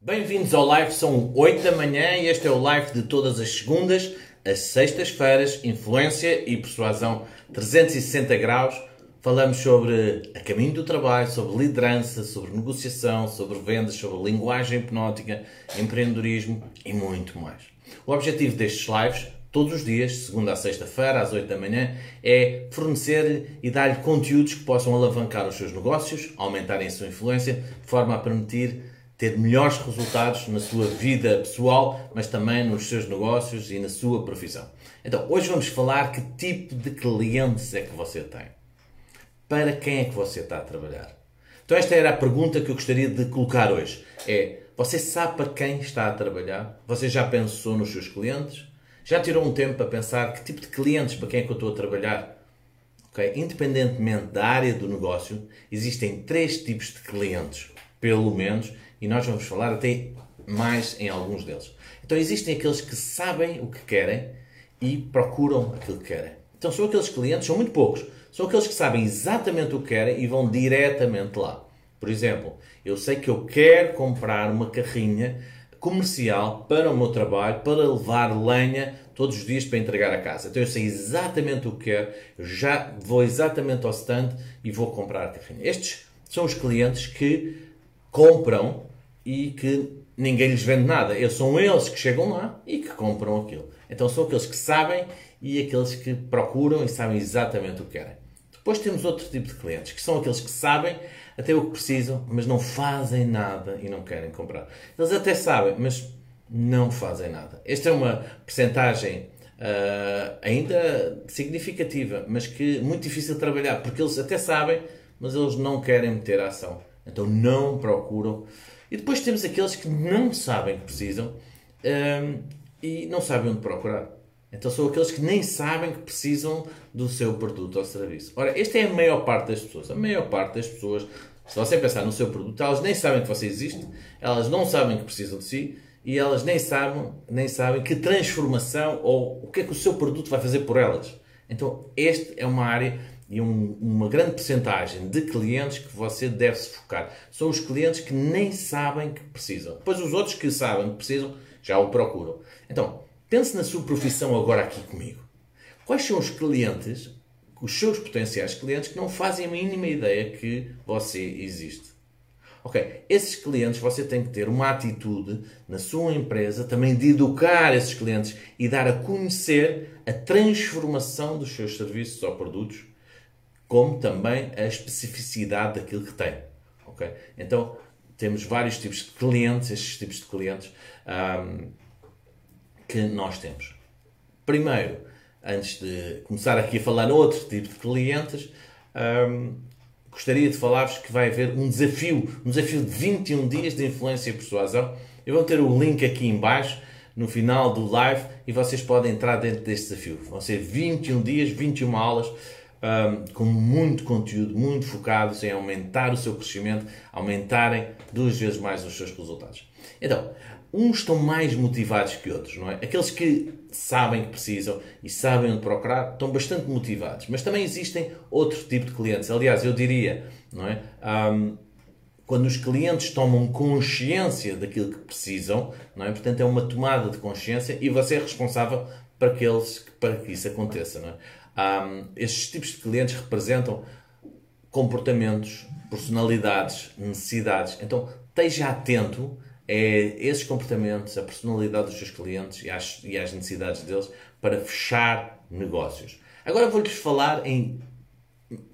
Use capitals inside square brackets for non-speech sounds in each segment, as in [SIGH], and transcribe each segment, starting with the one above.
Bem-vindos ao live, são 8 da manhã e este é o live de todas as segundas, às sextas-feiras, influência e persuasão 360 graus. Falamos sobre a caminho do trabalho, sobre liderança, sobre negociação, sobre vendas, sobre linguagem hipnótica, empreendedorismo e muito mais. O objetivo destes lives, todos os dias, segunda a sexta-feira, às 8 da manhã, é fornecer-lhe e dar-lhe conteúdos que possam alavancar os seus negócios, aumentarem a sua influência, de forma a permitir ter melhores resultados na sua vida pessoal, mas também nos seus negócios e na sua profissão. Então, hoje vamos falar que tipo de clientes é que você tem. Para quem é que você está a trabalhar? Então, esta era a pergunta que eu gostaria de colocar hoje. É, você sabe para quem está a trabalhar? Você já pensou nos seus clientes? Já tirou um tempo para pensar que tipo de clientes, para quem é que eu estou a trabalhar? Okay? Independentemente da área do negócio, existem três tipos de clientes, pelo menos, e nós vamos falar até mais em alguns deles. Então existem aqueles que sabem o que querem e procuram aquilo que querem. Então são aqueles clientes, são muito poucos, são aqueles que sabem exatamente o que querem e vão diretamente lá. Por exemplo, eu sei que eu quero comprar uma carrinha comercial para o meu trabalho, para levar lenha todos os dias para entregar a casa. Então eu sei exatamente o que quero, já vou exatamente ao stand e vou comprar a carrinha. Estes são os clientes que compram e que ninguém lhes vende nada. Eles são eles que chegam lá e que compram aquilo. Então são aqueles que sabem e aqueles que procuram e sabem exatamente o que querem. Depois temos outro tipo de clientes, que são aqueles que sabem até o que precisam, mas não fazem nada e não querem comprar. Eles até sabem, mas não fazem nada. Esta é uma percentagem uh, ainda significativa, mas que muito difícil de trabalhar, porque eles até sabem, mas eles não querem meter a ação. Então não procuram. E depois temos aqueles que não sabem que precisam um, e não sabem onde procurar. Então são aqueles que nem sabem que precisam do seu produto ou serviço. Ora, esta é a maior parte das pessoas. A maior parte das pessoas, se você pensar no seu produto, elas nem sabem que você existe, elas não sabem que precisam de si e elas nem sabem, nem sabem que transformação ou o que é que o seu produto vai fazer por elas. Então, esta é uma área e um, uma grande percentagem de clientes que você deve se focar. São os clientes que nem sabem que precisam. Depois os outros que sabem que precisam já o procuram. Então, pense na sua profissão agora aqui comigo. Quais são os clientes, os seus potenciais clientes que não fazem a mínima ideia que você existe? Ok, esses clientes você tem que ter uma atitude na sua empresa também de educar esses clientes e dar a conhecer a transformação dos seus serviços ou produtos como também a especificidade daquilo que tem. Okay? Então, temos vários tipos de clientes, estes tipos de clientes um, que nós temos. Primeiro, antes de começar aqui a falar no outro tipo de clientes, um, gostaria de falar-vos que vai haver um desafio, um desafio de 21 dias de influência e persuasão. Eu vou ter o link aqui embaixo no final do live e vocês podem entrar dentro deste desafio. Vão ser 21 dias, 21 aulas um, com muito conteúdo, muito focados em aumentar o seu crescimento, aumentarem duas vezes mais os seus resultados. Então, uns estão mais motivados que outros, não é? Aqueles que sabem que precisam e sabem onde procurar estão bastante motivados, mas também existem outro tipo de clientes. Aliás, eu diria, não é? Um, quando os clientes tomam consciência daquilo que precisam, não é? Portanto, é uma tomada de consciência e você é responsável para que, eles, para que isso aconteça, não é? Um, estes tipos de clientes representam comportamentos, personalidades, necessidades. Então, esteja atento a esses comportamentos, a personalidade dos seus clientes e às, e às necessidades deles para fechar negócios. Agora vou-lhes falar em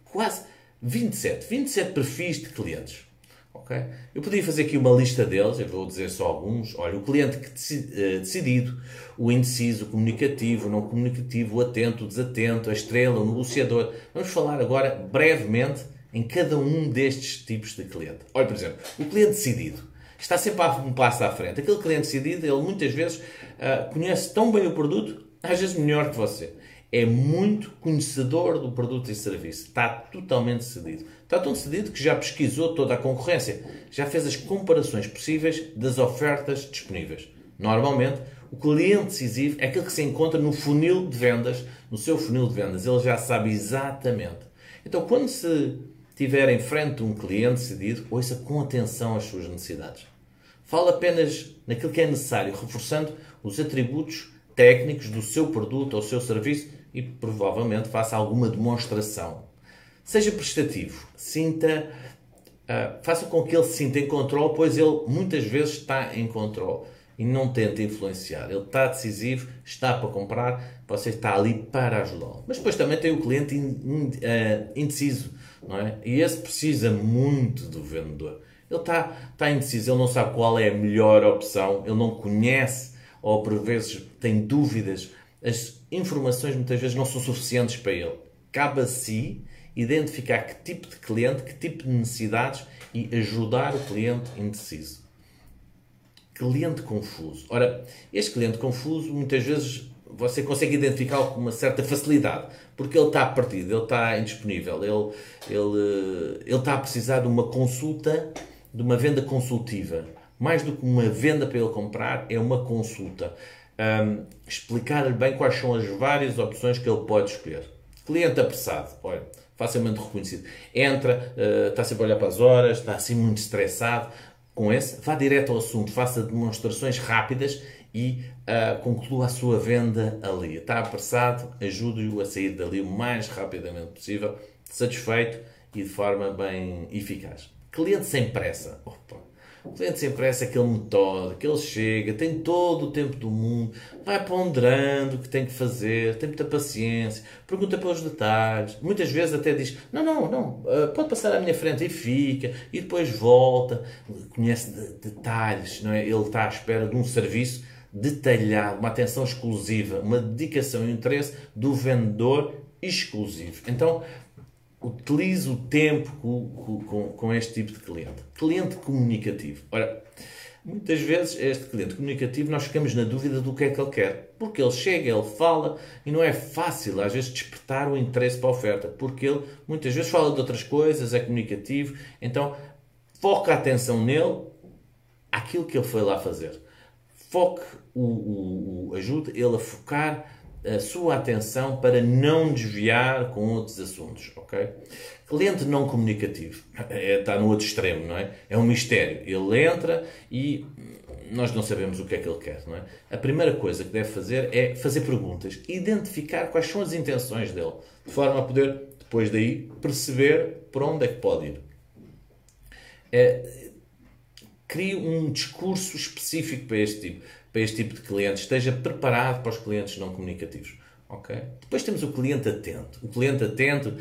quase 27, 27 perfis de clientes. Okay? Eu podia fazer aqui uma lista deles, eu vou dizer só alguns. Olha, o cliente que eh, decidido, o indeciso, o comunicativo, o não comunicativo, o atento, o desatento, a estrela, o negociador. Vamos falar agora brevemente em cada um destes tipos de cliente. Olha, por exemplo, o cliente decidido. Está sempre um passo à frente. Aquele cliente decidido, ele muitas vezes uh, conhece tão bem o produto, às vezes melhor que você é muito conhecedor do produto e serviço. Está totalmente cedido. Está tão cedido que já pesquisou toda a concorrência. Já fez as comparações possíveis das ofertas disponíveis. Normalmente, o cliente decisivo é aquele que se encontra no funil de vendas, no seu funil de vendas. Ele já sabe exatamente. Então, quando se tiver em frente um cliente decidido, ouça com atenção as suas necessidades. Fala apenas naquilo que é necessário, reforçando os atributos técnicos do seu produto ou seu serviço e provavelmente faça alguma demonstração. Seja prestativo, sinta, uh, faça com que ele se sinta em controle, pois ele muitas vezes está em controle e não tenta influenciar. Ele está decisivo, está para comprar, você está ali para ajudá-lo. Mas depois também tem o cliente uh, indeciso, não é? E esse precisa muito do vendedor. Ele está, está indeciso, ele não sabe qual é a melhor opção, ele não conhece ou por vezes tem dúvidas. As informações muitas vezes não são suficientes para ele. Cabe a si identificar que tipo de cliente, que tipo de necessidades e ajudar o cliente indeciso. Cliente confuso. Ora, este cliente confuso muitas vezes você consegue identificá-lo com uma certa facilidade, porque ele está perdido, ele está indisponível, ele, ele, ele está a precisar de uma consulta, de uma venda consultiva. Mais do que uma venda para ele comprar, é uma consulta. Um, Explicar-lhe bem quais são as várias opções que ele pode escolher. Cliente apressado, olha, facilmente reconhecido. Entra, uh, está sempre a olhar para as horas, está assim muito estressado. Com esse, vá direto ao assunto, faça demonstrações rápidas e uh, conclua a sua venda ali. Está apressado, ajude-o a sair dali o mais rapidamente possível, satisfeito e de forma bem eficaz. Cliente sem pressa. Opa, o cliente sem pressa é aquele metódico, que ele chega, tem todo o tempo do mundo, vai ponderando o que tem que fazer, tem muita paciência, pergunta pelos detalhes, muitas vezes até diz: Não, não, não, eh, pode passar à minha frente e fica, e depois volta, conhece detalhes, não é? ele está à espera de um serviço detalhado, uma atenção exclusiva, uma dedicação e interesse do vendedor exclusivo. Então, utilize o tempo com, com, com, este tipo de cliente. Cliente comunicativo. Ora, muitas vezes este cliente comunicativo nós ficamos na dúvida do que é que ele quer. Porque ele chega, ele fala e não é fácil às vezes despertar o interesse para a oferta. Porque ele muitas vezes fala de outras coisas, é comunicativo. Então foca a atenção nele, aquilo que ele foi lá fazer. Foque o, o, o ajude ele a focar a sua atenção para não desviar com outros assuntos, ok? Cliente não comunicativo é, está no outro extremo, não é? É um mistério. Ele entra e nós não sabemos o que é que ele quer, não é? A primeira coisa que deve fazer é fazer perguntas, identificar quais são as intenções dele, de forma a poder, depois daí, perceber para onde é que pode ir. É, crie um discurso específico para este tipo para este tipo de clientes, esteja preparado para os clientes não comunicativos. Okay? Depois temos o cliente atento. O cliente atento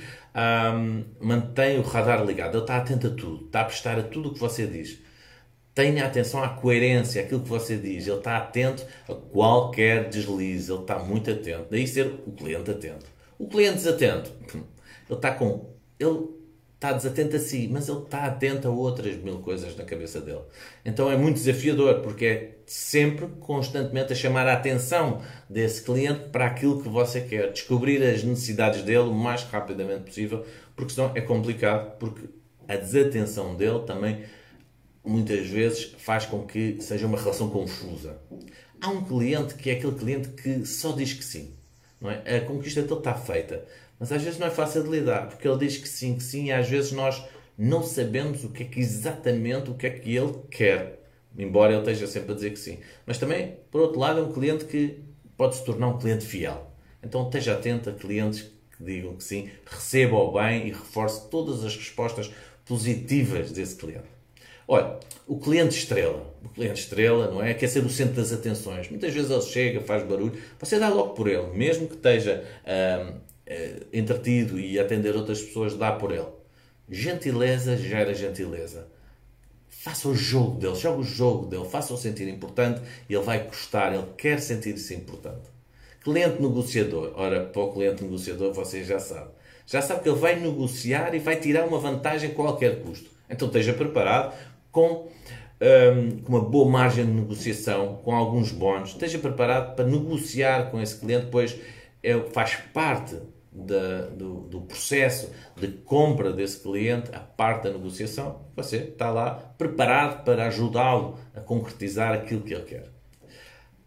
um, mantém o radar ligado, ele está atento a tudo, está a prestar a tudo o que você diz. Tenha atenção à coerência, àquilo que você diz. Ele está atento a qualquer deslize, ele está muito atento. Daí ser o cliente atento. O cliente desatento, [CLEARS THROAT] ele está com. Ele está desatento a si, mas ele está atento a outras mil coisas na cabeça dele. Então é muito desafiador, porque é sempre, constantemente, a chamar a atenção desse cliente para aquilo que você quer, descobrir as necessidades dele o mais rapidamente possível, porque senão é complicado, porque a desatenção dele também muitas vezes faz com que seja uma relação confusa. Há um cliente que é aquele cliente que só diz que sim. Não é? A conquista dele está feita mas às vezes não é fácil de lidar, porque ele diz que sim, que sim, e às vezes nós não sabemos o que é que exatamente o que é que ele quer, embora ele esteja sempre a dizer que sim. Mas também, por outro lado, é um cliente que pode se tornar um cliente fiel. Então esteja atento a clientes que digam que sim, receba-o bem e reforce todas as respostas positivas desse cliente. Olha, o cliente estrela. O cliente estrela, não é? Quer ser o centro das atenções. Muitas vezes ele chega, faz barulho, você dá logo por ele, mesmo que esteja hum, uh, entretido e atender outras pessoas, dá por ele. Gentileza gera gentileza. Faça o jogo dele, joga o jogo dele, faça-o sentir importante e ele vai gostar, ele quer sentir-se importante. Cliente negociador. Ora, para o cliente negociador você já sabe. Já sabe que ele vai negociar e vai tirar uma vantagem a qualquer custo. Então esteja preparado com, um, com uma boa margem de negociação, com alguns bónus. Esteja preparado para negociar com esse cliente, pois é, faz parte da, do, do, processo de compra desse cliente, a parte da negociação, você está lá preparado para ajudá-lo a concretizar aquilo que ele quer.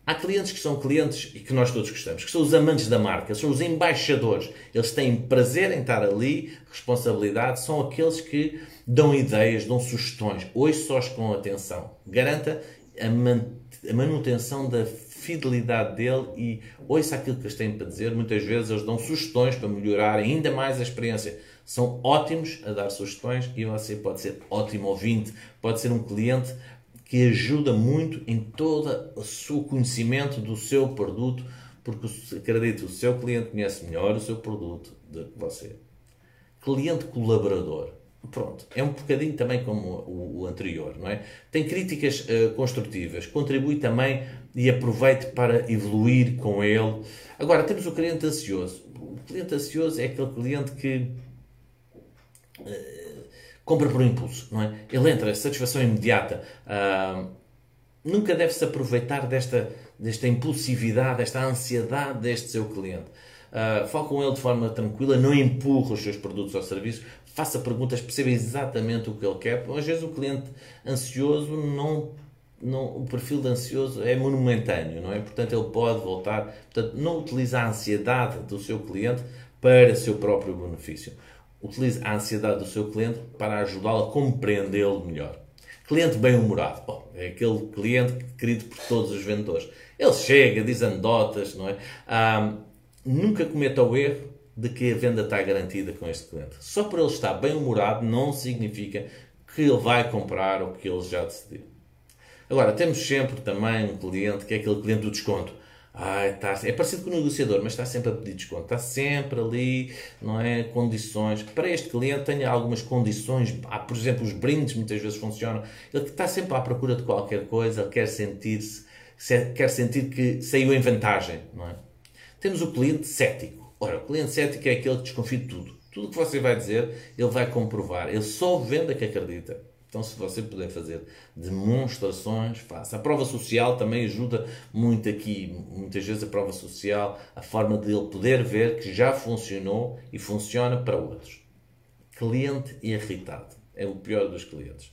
Há clientes que são clientes e que nós todos gostamos, que são os amantes da marca, são os embaixadores. Eles têm prazer em estar ali, responsabilidade, são aqueles que dão ideias, dão sugestões. Ouço-os com atenção. Garanta a, man a manutenção da fidelidade dele e ouça aquilo que eles têm para dizer. Muitas vezes eles dão sugestões para melhorar ainda mais a experiência. São ótimos a dar sugestões e você pode ser ótimo ouvinte, pode ser um cliente que ajuda muito em todo o seu conhecimento do seu produto, porque acredito, o seu cliente conhece melhor o seu produto do que você. Cliente colaborador. Pronto, é um bocadinho também como o, anterior, não é? Tem críticas uh, construtivas, contribui também e aproveite para evoluir com ele. Agora, temos o cliente ansioso. O cliente ansioso é aquele cliente que uh, compra por impulso, não é? Ele entra, satisfação imediata. Uh, nunca deve-se aproveitar desta, desta impulsividade, desta ansiedade deste seu cliente. Uh, fale com ele de forma tranquila, não empurre os seus produtos ou serviços, faça perguntas, perceba exatamente o que ele quer. Às vezes o cliente ansioso não, não o perfil de ansioso é monumentâneo, não é? Portanto, ele pode voltar. Portanto, não utilize a ansiedade do seu cliente para seu próprio benefício utilize a ansiedade do seu cliente para ajudá-lo a compreendê-lo melhor. Cliente bem-humorado. Oh, é aquele cliente querido por todos os vendedores. Ele chega, diz anedotas, não é? Ah, nunca cometa o erro de que a venda está garantida com este cliente. Só por ele estar bem-humorado não significa que ele vai comprar o que ele já decidiu. Agora, temos sempre também um cliente que é aquele cliente do desconto. Ai, tá, é parecido com o negociador, mas está sempre a pedir desconto. Está sempre ali, não é? Condições. Para este cliente, tenha algumas condições. Há, por exemplo, os brindes muitas vezes funcionam. Ele está sempre à procura de qualquer coisa, ele quer sentir-se, quer sentir que saiu em vantagem, não é? Temos o cliente cético. Ora, o cliente cético é aquele que desconfia de tudo. Tudo o que você vai dizer, ele vai comprovar. Ele só vende a que acredita. Então, se você puder fazer demonstrações, faça. A prova social também ajuda muito aqui. Muitas vezes a prova social, a forma de ele poder ver que já funcionou e funciona para outros. Cliente irritado. É o pior dos clientes.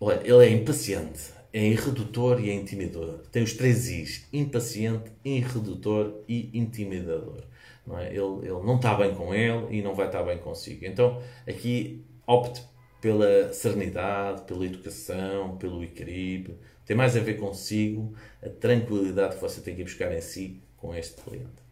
Olha, ele é impaciente, é irredutor e é intimidador. Tem os três I's: impaciente, irredutor e intimidador. Não é? ele, ele não está bem com ele e não vai estar bem consigo. Então, aqui opte pela serenidade, pela educação, pelo equilíbrio. Tem mais a ver consigo, a tranquilidade que você tem que buscar em si com este cliente.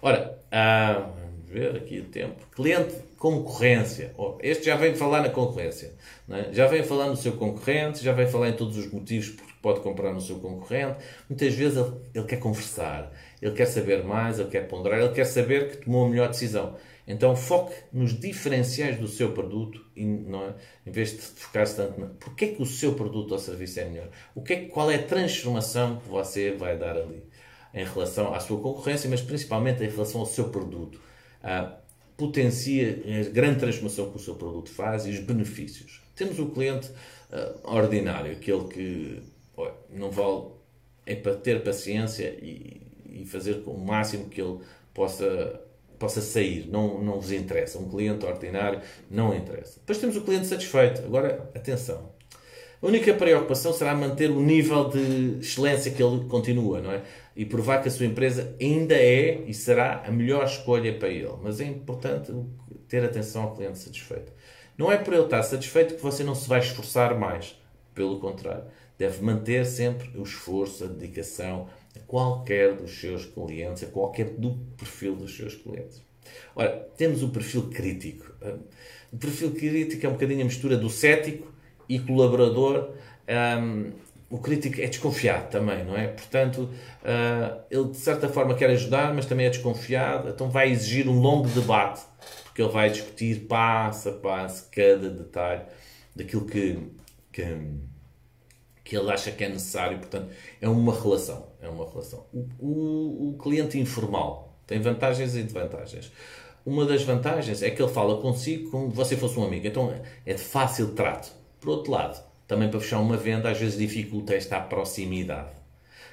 Ora, ah, vamos ver aqui o tempo. Cliente concorrência. Oh, este já vem falar na concorrência. É? Já vem falar no seu concorrente, já vem falar em todos os motivos porque pode comprar no seu concorrente. Muitas vezes ele, ele quer conversar, ele quer saber mais, ele quer ponderar, ele quer saber que tomou a melhor decisão. Então foque nos diferenciais do seu produto e é, em vez de focar-se tanto na porque é que o seu produto ou serviço é melhor. O que é, qual é a transformação que você vai dar ali em relação à sua concorrência, mas principalmente em relação ao seu produto. Ah, potencia a grande transformação que o seu produto faz e os benefícios. Temos o cliente ah, ordinário, aquele que ó, não vale é para ter paciência e, e fazer o máximo que ele possa possa sair, não, não vos interessa. Um cliente ordinário não interessa. Depois temos o cliente satisfeito. Agora, atenção. A única preocupação será manter o nível de excelência que ele continua, não é? E provar que a sua empresa ainda é e será a melhor escolha para ele. Mas é importante ter atenção ao cliente satisfeito. Não é por ele estar satisfeito que você não se vai esforçar mais. Pelo contrário, deve manter sempre o esforço, a dedicação, a qualquer dos seus clientes, a qualquer do perfil dos seus clientes. Ora, temos o perfil crítico. O perfil crítico é um bocadinho a mistura do cético e colaborador. Um, o crítico é desconfiado também, não é? Portanto, uh, ele de certa forma quer ajudar, mas também é desconfiado, então vai exigir um longo debate, porque ele vai discutir passo a passo cada detalhe daquilo que, que que ele acha que é necessário. Portanto, é uma relação. É uma relação. O, o, o cliente informal tem vantagens e desvantagens. Uma das vantagens é que ele fala consigo como se você fosse um amigo. Então é de fácil trato. Por outro lado, também para fechar uma venda, às vezes dificulta esta proximidade.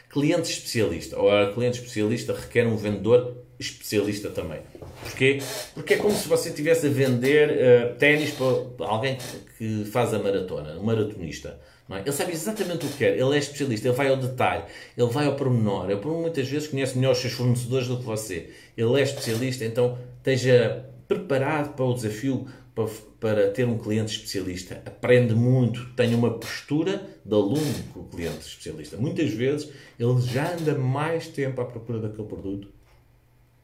Cliente especialista. Ora, cliente especialista requer um vendedor especialista também. Porquê? Porque é como se você estivesse a vender uh, ténis para alguém que faz a maratona, um maratonista. É? Ele sabe exatamente o que quer, ele é especialista, ele vai ao detalhe, ele vai ao pormenor. Ele, por muitas vezes, conhece melhor os seus fornecedores do que você. Ele é especialista, então esteja preparado para o desafio para, para ter um cliente especialista. Aprende muito, tenha uma postura de aluno com o cliente especialista. Muitas vezes ele já anda mais tempo à procura daquele produto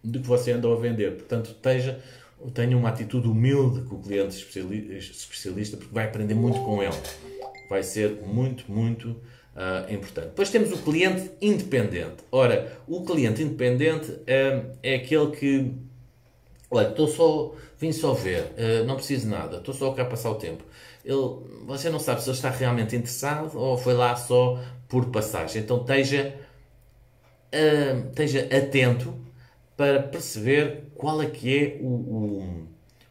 do que você anda a vender. Portanto, esteja, tenha uma atitude humilde com o cliente especialista, porque vai aprender muito com ele vai ser muito, muito uh, importante. Depois temos o cliente independente. Ora, o cliente independente uh, é aquele que, olha, estou só, vim só ver, uh, não preciso nada, estou só cá passar o tempo. Ele, você não sabe se ele está realmente interessado ou foi lá só por passagem. Então esteja, esteja atento para perceber qual é que é o, o,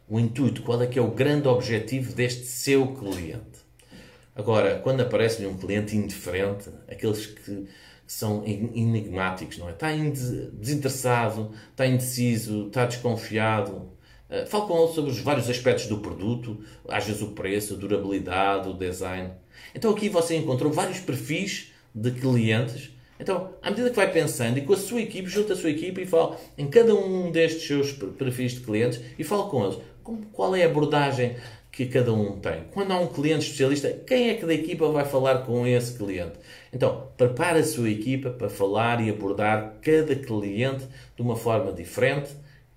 o intuito, qual é que é o grande objetivo deste seu cliente. Agora, quando aparece-lhe um cliente indiferente, aqueles que são enigmáticos, não é? Está desinteressado, está indeciso, está desconfiado. Eh, fale com ele sobre os vários aspectos do produto, às vezes o preço, a durabilidade, o design. Então aqui você encontrou vários perfis de clientes. Então, à medida que vai pensando e com a sua equipe, junta a sua equipe e fala em cada um destes seus perfis de clientes e fala com eles. Qual é a abordagem que cada um tem. Quando há um cliente especialista, quem é que da equipa vai falar com esse cliente? Então, prepare a sua equipa para falar e abordar cada cliente de uma forma diferente.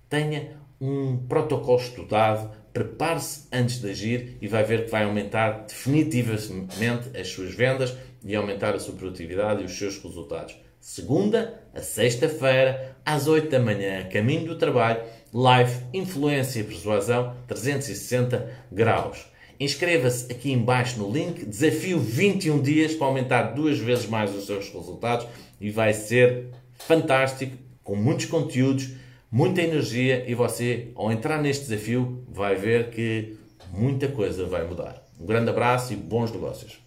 Tenha um protocolo estudado, prepare-se antes de agir e vai ver que vai aumentar definitivamente as suas vendas e aumentar a sua produtividade e os seus resultados. Segunda a sexta-feira, às 8 da manhã, caminho do trabalho, live Influência e Persuasão 360 graus. Inscreva-se aqui embaixo no link, desafio 21 dias para aumentar duas vezes mais os seus resultados e vai ser fantástico, com muitos conteúdos, muita energia e você, ao entrar neste desafio, vai ver que muita coisa vai mudar. Um grande abraço e bons negócios.